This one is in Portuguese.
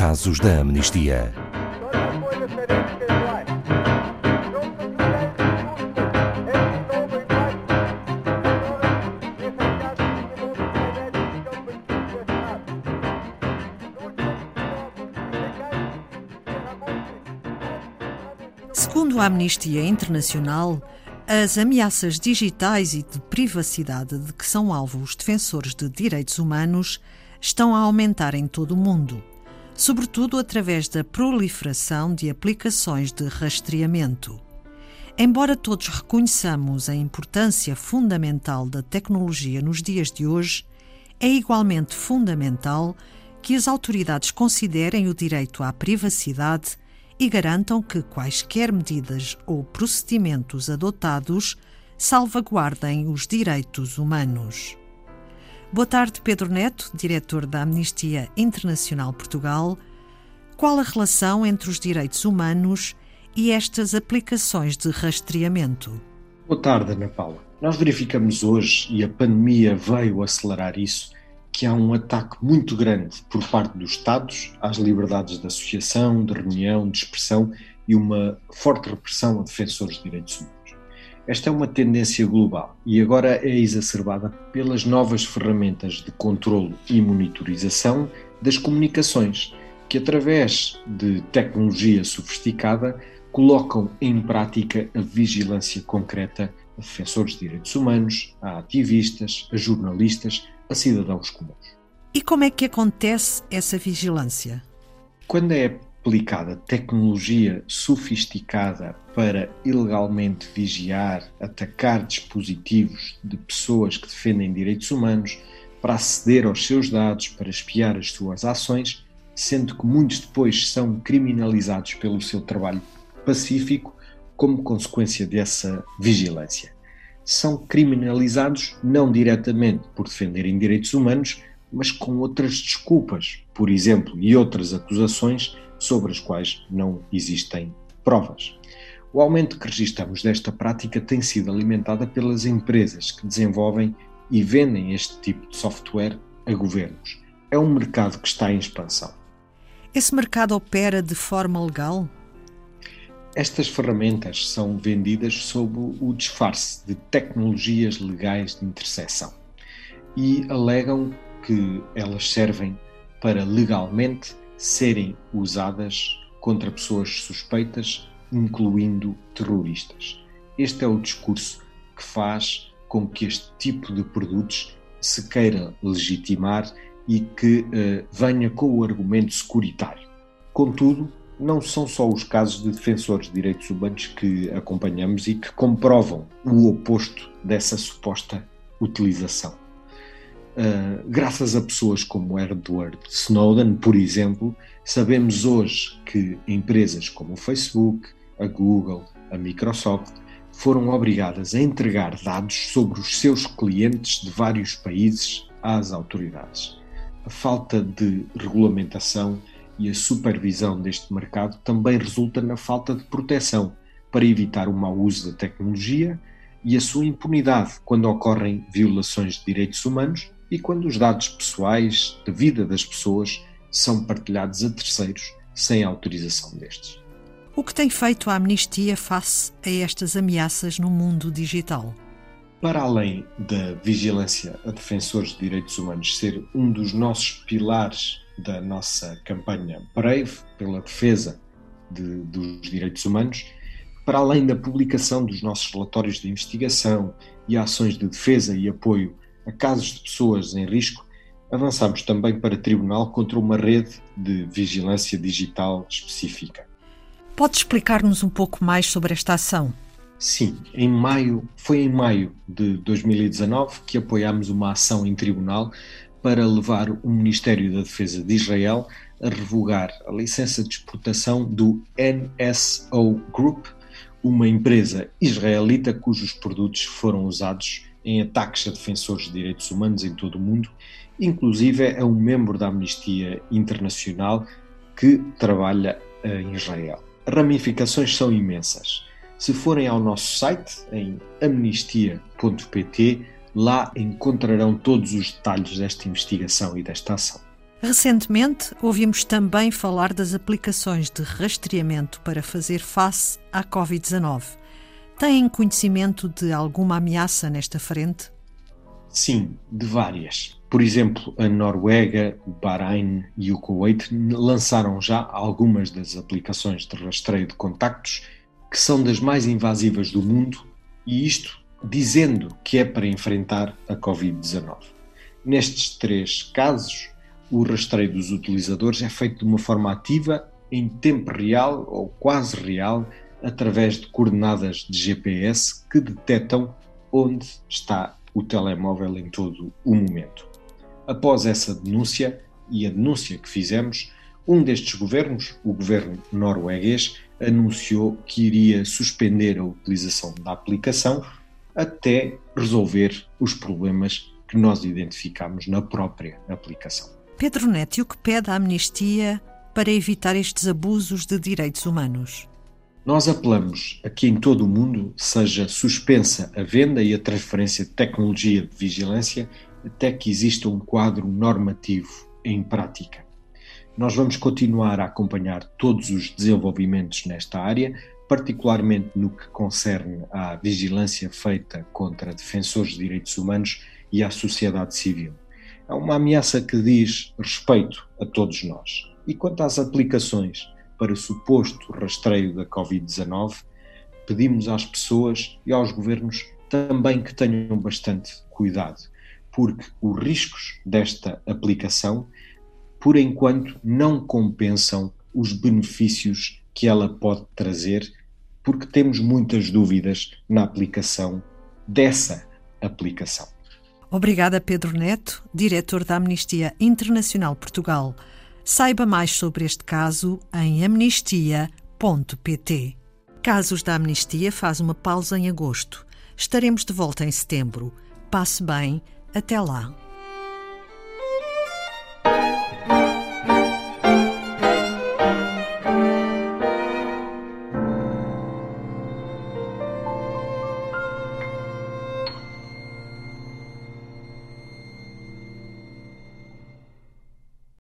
Casos da Amnistia. Segundo a Amnistia Internacional, as ameaças digitais e de privacidade de que são alvo os defensores de direitos humanos estão a aumentar em todo o mundo, sobretudo através da proliferação de aplicações de rastreamento. Embora todos reconheçamos a importância fundamental da tecnologia nos dias de hoje, é igualmente fundamental que as autoridades considerem o direito à privacidade e garantam que quaisquer medidas ou procedimentos adotados salvaguardem os direitos humanos. Boa tarde, Pedro Neto, diretor da Amnistia Internacional Portugal. Qual a relação entre os direitos humanos e estas aplicações de rastreamento? Boa tarde, Ana Paula. Nós verificamos hoje, e a pandemia veio acelerar isso, que há um ataque muito grande por parte dos Estados às liberdades de associação, de reunião, de expressão e uma forte repressão a defensores de direitos humanos. Esta é uma tendência global e agora é exacerbada pelas novas ferramentas de controle e monitorização das comunicações, que através de tecnologia sofisticada colocam em prática a vigilância concreta a defensores de direitos humanos, a ativistas, a jornalistas, a cidadãos comuns. E como é que acontece essa vigilância? Quando é aplicada tecnologia sofisticada para ilegalmente vigiar, atacar dispositivos de pessoas que defendem direitos humanos, para aceder aos seus dados, para espiar as suas ações, sendo que muitos depois são criminalizados pelo seu trabalho pacífico como consequência dessa vigilância. São criminalizados não diretamente por defenderem direitos humanos, mas com outras desculpas, por exemplo, e outras acusações sobre as quais não existem provas. O aumento que registramos desta prática tem sido alimentada pelas empresas que desenvolvem e vendem este tipo de software a governos. É um mercado que está em expansão. Esse mercado opera de forma legal? Estas ferramentas são vendidas sob o disfarce de tecnologias legais de interseção e alegam que elas servem para legalmente serem usadas contra pessoas suspeitas, incluindo terroristas. Este é o discurso que faz com que este tipo de produtos se queira legitimar e que uh, venha com o argumento securitário. Contudo, não são só os casos de defensores de direitos humanos que acompanhamos e que comprovam o oposto dessa suposta utilização. Uh, graças a pessoas como Edward Snowden, por exemplo, sabemos hoje que empresas como o Facebook, a Google, a Microsoft foram obrigadas a entregar dados sobre os seus clientes de vários países às autoridades. A falta de regulamentação e a supervisão deste mercado também resulta na falta de proteção para evitar o mau uso da tecnologia e a sua impunidade quando ocorrem violações de direitos humanos e quando os dados pessoais de vida das pessoas são partilhados a terceiros sem autorização destes. O que tem feito a Amnistia face a estas ameaças no mundo digital? Para além da vigilância a defensores de direitos humanos ser um dos nossos pilares da nossa campanha Brave pela defesa de, dos direitos humanos, para além da publicação dos nossos relatórios de investigação e ações de defesa e apoio a casos de pessoas em risco, avançamos também para tribunal contra uma rede de vigilância digital específica. Pode explicar-nos um pouco mais sobre esta ação? Sim, em maio, foi em maio de 2019 que apoiámos uma ação em tribunal para levar o Ministério da Defesa de Israel a revogar a licença de exportação do NSO Group, uma empresa israelita cujos produtos foram usados em ataques a defensores de direitos humanos em todo o mundo, inclusive é um membro da Amnistia Internacional que trabalha em Israel. As ramificações são imensas. Se forem ao nosso site, em amnistia.pt, Lá encontrarão todos os detalhes desta investigação e desta ação. Recentemente, ouvimos também falar das aplicações de rastreamento para fazer face à Covid-19. Têm conhecimento de alguma ameaça nesta frente? Sim, de várias. Por exemplo, a Noruega, o Bahrein e o Kuwait lançaram já algumas das aplicações de rastreio de contactos que são das mais invasivas do mundo, e isto dizendo que é para enfrentar a Covid-19. Nestes três casos, o rastreio dos utilizadores é feito de uma forma ativa, em tempo real ou quase real, através de coordenadas de GPS que detectam onde está o telemóvel em todo o momento. Após essa denúncia e a denúncia que fizemos, um destes governos, o governo norueguês, anunciou que iria suspender a utilização da aplicação até resolver os problemas que nós identificamos na própria aplicação. Pedro Neto, o que pede a amnistia para evitar estes abusos de direitos humanos? Nós apelamos a que em todo o mundo seja suspensa a venda e a transferência de tecnologia de vigilância até que exista um quadro normativo em prática. Nós vamos continuar a acompanhar todos os desenvolvimentos nesta área, particularmente no que concerne à vigilância feita contra defensores de direitos humanos e à sociedade civil é uma ameaça que diz respeito a todos nós. E quanto às aplicações para suposto rastreio da Covid-19, pedimos às pessoas e aos governos também que tenham bastante cuidado, porque os riscos desta aplicação, por enquanto, não compensam os benefícios que ela pode trazer, porque temos muitas dúvidas na aplicação dessa aplicação. Obrigada, Pedro Neto, diretor da Amnistia Internacional Portugal. Saiba mais sobre este caso em amnistia.pt. Casos da Amnistia faz uma pausa em agosto. Estaremos de volta em setembro. Passe bem. Até lá.